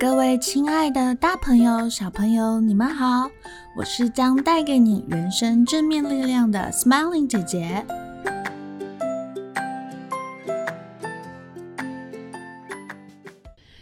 各位亲爱的大朋友、小朋友，你们好！我是将带给你人生正面力量的 Smiling 姐姐。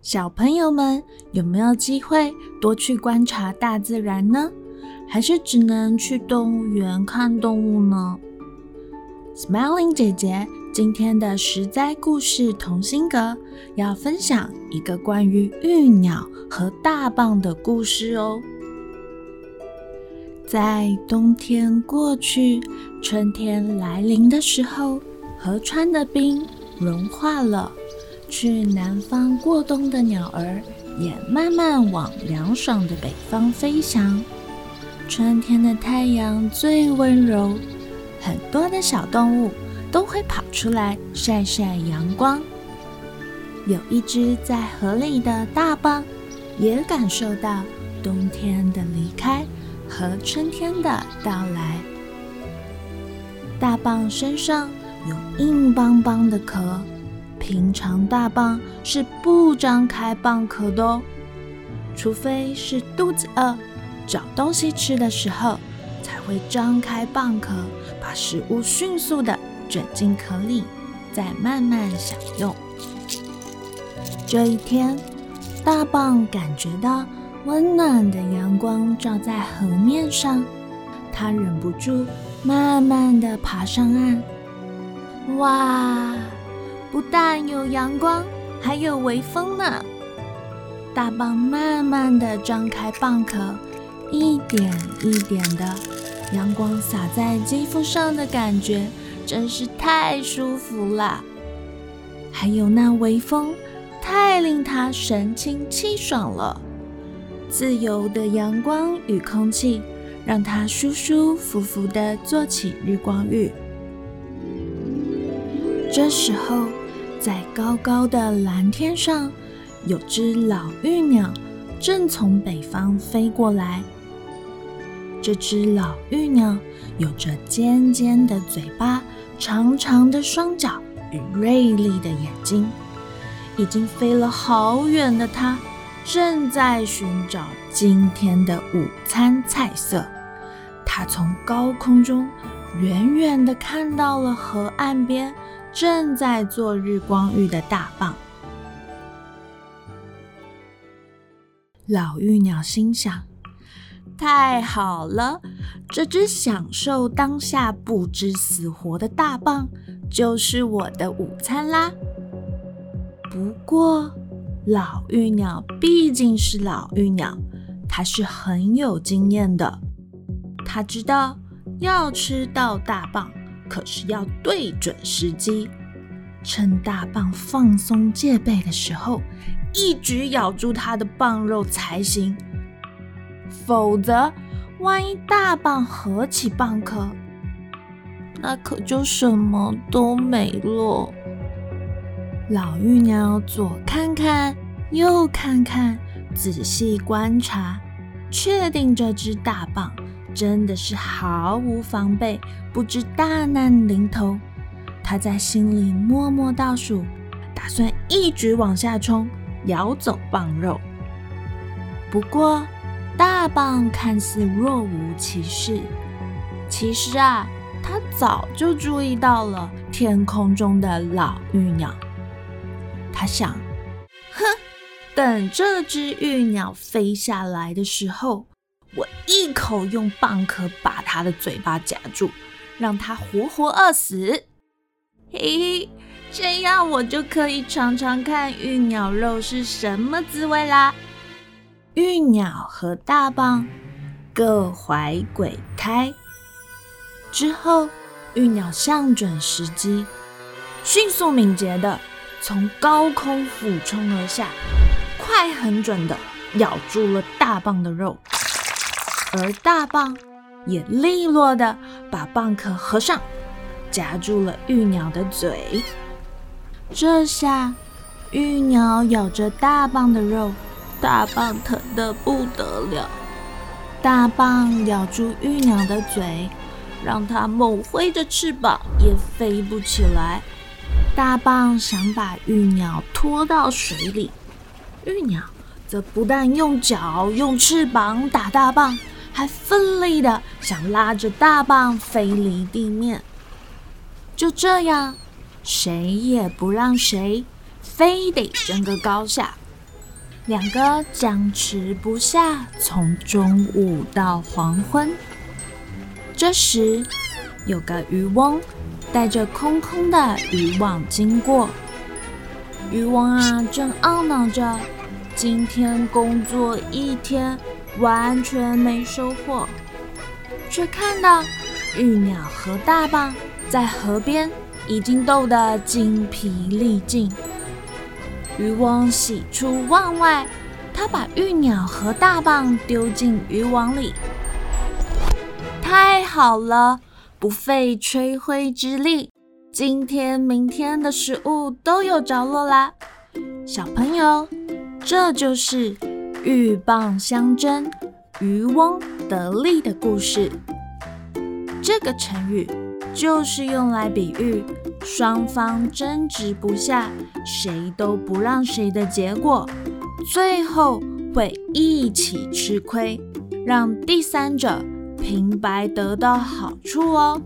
小朋友们有没有机会多去观察大自然呢？还是只能去动物园看动物呢？Smiling 姐姐。今天的十灾故事同心阁要分享一个关于玉鸟和大蚌的故事哦。在冬天过去、春天来临的时候，河川的冰融化了，去南方过冬的鸟儿也慢慢往凉爽的北方飞翔。春天的太阳最温柔，很多的小动物。都会跑出来晒晒阳光。有一只在河里的大蚌，也感受到冬天的离开和春天的到来。大蚌身上有硬邦邦的壳，平常大蚌是不张开蚌壳的哦，除非是肚子饿、找东西吃的时候，才会张开蚌壳，把食物迅速的。卷进壳里，再慢慢享用。这一天，大蚌感觉到温暖的阳光照在河面上，它忍不住慢慢地爬上岸。哇，不但有阳光，还有微风呢！大蚌慢慢地张开蚌壳，一点一点的阳光洒在肌肤上的感觉。真是太舒服了，还有那微风，太令他神清气爽了。自由的阳光与空气，让他舒舒服服地做起日光浴。这时候，在高高的蓝天上，有只老玉鸟正从北方飞过来。这只老玉鸟有着尖尖的嘴巴。长长的双脚与锐利的眼睛，已经飞了好远的它，正在寻找今天的午餐菜色。它从高空中远远地看到了河岸边正在做日光浴的大蚌。老玉鸟心想。太好了，这只享受当下不知死活的大蚌就是我的午餐啦。不过，老玉鸟毕竟是老玉鸟，它是很有经验的。它知道要吃到大蚌，可是要对准时机，趁大蚌放松戒备的时候，一举咬住它的蚌肉才行。否则，万一大蚌合起蚌壳，那可就什么都没了。老玉鸟左看看，右看看，仔细观察，确定这只大蚌真的是毫无防备，不知大难临头。他在心里默默倒数，打算一直往下冲，咬走蚌肉。不过，大蚌看似若无其事，其实啊，它早就注意到了天空中的老玉鸟。它想，哼，等这只玉鸟飞下来的时候，我一口用蚌壳把它的嘴巴夹住，让它活活饿死。嘿嘿，这样我就可以尝尝看玉鸟肉是什么滋味啦。玉鸟和大蚌各怀鬼胎之后，玉鸟向准时机，迅速敏捷地从高空俯冲而下，快狠准地咬住了大蚌的肉，而大蚌也利落地把蚌壳合上，夹住了玉鸟的嘴。这下，玉鸟咬着大蚌的肉，大蚌疼得不得了。大蚌咬住玉鸟的嘴，让它猛挥着翅膀也飞不起来。大蚌想把玉鸟拖到水里，玉鸟则不但用脚、用翅膀打大蚌，还奋力的想拉着大蚌飞离地面。就这样。谁也不让谁，非得争个高下。两个僵持不下，从中午到黄昏。这时，有个渔翁带着空空的渔网经过。渔翁啊，正懊恼着今天工作一天，完全没收获，却看到玉鸟和大蚌在河边。已经斗得精疲力尽，渔翁喜出望外，他把玉鸟和大蚌丢进渔网里。太好了，不费吹灰之力，今天、明天的食物都有着落啦。小朋友，这就是鹬蚌相争，渔翁得利的故事。这个成语。就是用来比喻双方争执不下，谁都不让谁的结果，最后会一起吃亏，让第三者平白得到好处哦。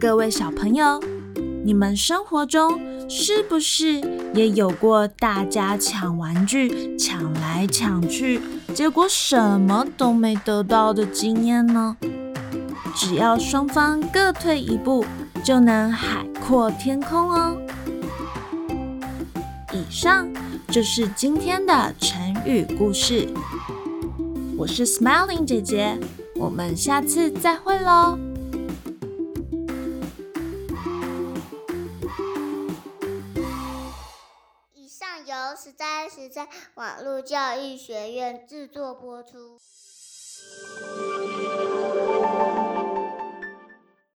各位小朋友，你们生活中是不是也有过大家抢玩具，抢来抢去，结果什么都没得到的经验呢？只要双方各退一步，就能海阔天空哦。以上就是今天的成语故事。我是 Smiling 姐姐，我们下次再会喽。以上由实在实在网络教育学院制作播出。